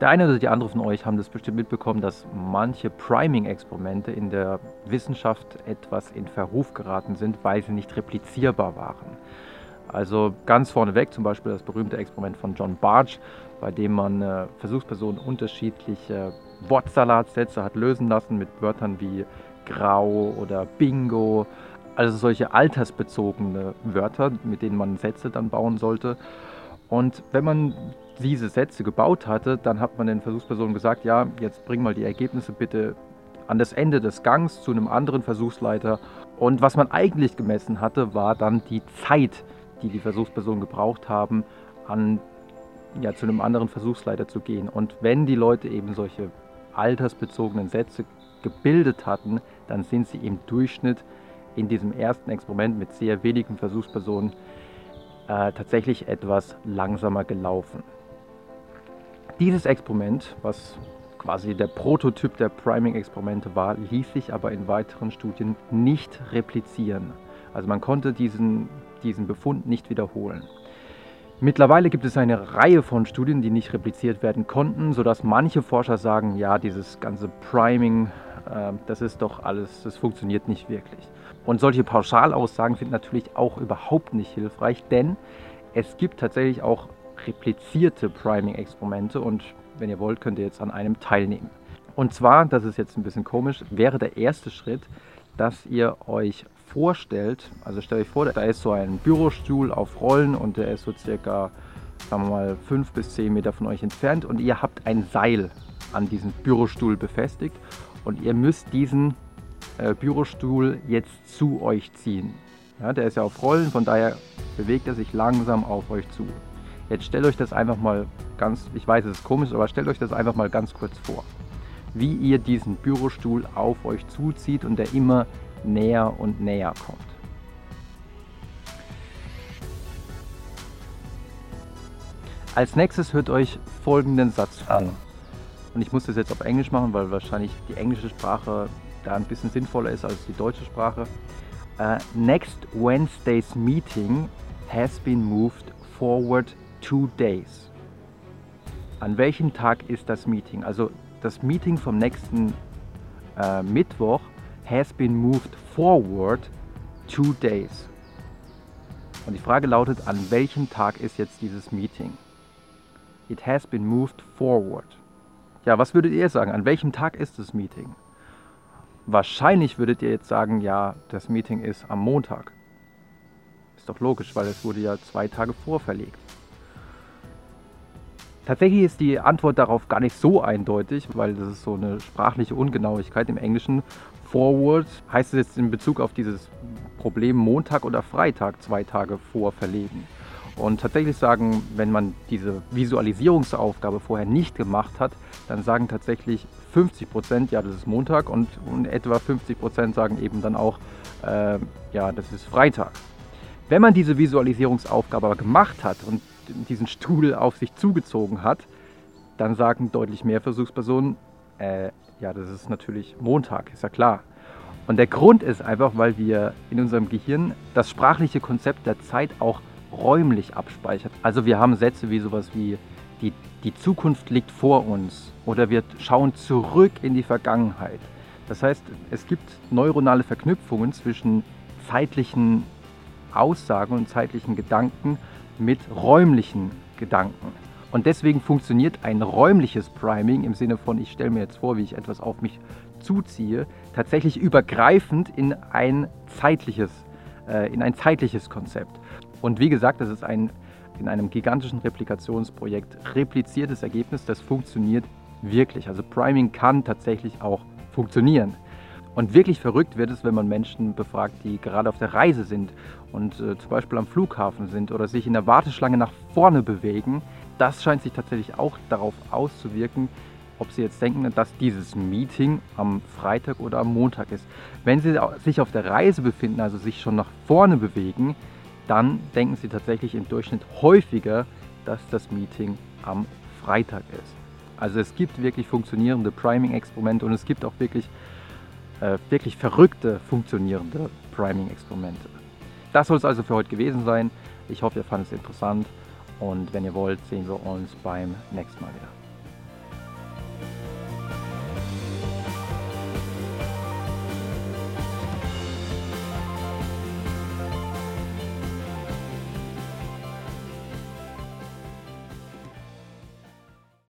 Der eine oder die andere von euch haben das bestimmt mitbekommen, dass manche Priming-Experimente in der Wissenschaft etwas in Verruf geraten sind, weil sie nicht replizierbar waren. Also ganz vorneweg zum Beispiel das berühmte Experiment von John Barge, bei dem man äh, Versuchspersonen unterschiedliche Wortsalatsätze hat lösen lassen mit Wörtern wie grau oder bingo, also solche altersbezogene Wörter, mit denen man Sätze dann bauen sollte. Und wenn man diese Sätze gebaut hatte, dann hat man den Versuchspersonen gesagt, ja, jetzt bring mal die Ergebnisse bitte an das Ende des Gangs zu einem anderen Versuchsleiter. Und was man eigentlich gemessen hatte, war dann die Zeit, die die Versuchspersonen gebraucht haben, an, ja, zu einem anderen Versuchsleiter zu gehen. Und wenn die Leute eben solche altersbezogenen Sätze gebildet hatten, dann sind sie im Durchschnitt in diesem ersten Experiment mit sehr wenigen Versuchspersonen äh, tatsächlich etwas langsamer gelaufen. Dieses Experiment, was quasi der Prototyp der Priming-Experimente war, ließ sich aber in weiteren Studien nicht replizieren. Also man konnte diesen, diesen Befund nicht wiederholen. Mittlerweile gibt es eine Reihe von Studien, die nicht repliziert werden konnten, sodass manche Forscher sagen, ja, dieses ganze Priming, das ist doch alles, das funktioniert nicht wirklich. Und solche Pauschalaussagen sind natürlich auch überhaupt nicht hilfreich, denn es gibt tatsächlich auch replizierte Priming-Experimente und wenn ihr wollt, könnt ihr jetzt an einem teilnehmen. Und zwar, das ist jetzt ein bisschen komisch, wäre der erste Schritt, dass ihr euch vorstellt, also stellt euch vor, da ist so ein Bürostuhl auf Rollen und der ist so circa, sagen wir mal, fünf bis zehn Meter von euch entfernt und ihr habt ein Seil an diesem Bürostuhl befestigt und ihr müsst diesen äh, Bürostuhl jetzt zu euch ziehen. Ja, der ist ja auf Rollen, von daher bewegt er sich langsam auf euch zu. Jetzt stellt euch das einfach mal ganz, ich weiß, es ist komisch, aber stellt euch das einfach mal ganz kurz vor. Wie ihr diesen Bürostuhl auf euch zuzieht und der immer näher und näher kommt. Als nächstes hört euch folgenden Satz an. Und ich muss das jetzt auf Englisch machen, weil wahrscheinlich die englische Sprache da ein bisschen sinnvoller ist als die deutsche Sprache. Uh, next Wednesday's meeting has been moved forward two days. An welchem Tag ist das Meeting? Also das Meeting vom nächsten äh, Mittwoch has been moved forward two days. Und die Frage lautet, an welchem Tag ist jetzt dieses Meeting? It has been moved forward. Ja, was würdet ihr sagen? An welchem Tag ist das Meeting? Wahrscheinlich würdet ihr jetzt sagen, ja, das Meeting ist am Montag. Ist doch logisch, weil es wurde ja zwei Tage vorverlegt. Tatsächlich ist die Antwort darauf gar nicht so eindeutig, weil das ist so eine sprachliche Ungenauigkeit im Englischen. Forward heißt es jetzt in Bezug auf dieses Problem Montag oder Freitag zwei Tage vorverlegen. Und tatsächlich sagen, wenn man diese Visualisierungsaufgabe vorher nicht gemacht hat, dann sagen tatsächlich 50 Prozent, ja, das ist Montag und, und etwa 50 Prozent sagen eben dann auch, äh, ja, das ist Freitag. Wenn man diese Visualisierungsaufgabe aber gemacht hat und diesen Stuhl auf sich zugezogen hat, dann sagen deutlich mehr Versuchspersonen, äh, ja, das ist natürlich Montag, ist ja klar. Und der Grund ist einfach, weil wir in unserem Gehirn das sprachliche Konzept der Zeit auch räumlich abspeichert. Also wir haben Sätze wie sowas wie die, die Zukunft liegt vor uns oder wir schauen zurück in die Vergangenheit. Das heißt, es gibt neuronale Verknüpfungen zwischen zeitlichen Aussagen und zeitlichen Gedanken mit räumlichen Gedanken. Und deswegen funktioniert ein räumliches Priming im Sinne von, ich stelle mir jetzt vor, wie ich etwas auf mich zuziehe, tatsächlich übergreifend in ein zeitliches, äh, in ein zeitliches Konzept. Und wie gesagt, das ist ein in einem gigantischen Replikationsprojekt repliziertes Ergebnis, das funktioniert wirklich. Also Priming kann tatsächlich auch funktionieren. Und wirklich verrückt wird es, wenn man Menschen befragt, die gerade auf der Reise sind und äh, zum Beispiel am Flughafen sind oder sich in der Warteschlange nach vorne bewegen. Das scheint sich tatsächlich auch darauf auszuwirken, ob sie jetzt denken, dass dieses Meeting am Freitag oder am Montag ist. Wenn sie sich auf der Reise befinden, also sich schon nach vorne bewegen, dann denken sie tatsächlich im Durchschnitt häufiger, dass das Meeting am Freitag ist. Also es gibt wirklich funktionierende Priming-Experimente und es gibt auch wirklich äh, wirklich verrückte, funktionierende Priming-Experimente. Das soll es also für heute gewesen sein. Ich hoffe, ihr fandet es interessant und wenn ihr wollt, sehen wir uns beim nächsten Mal wieder.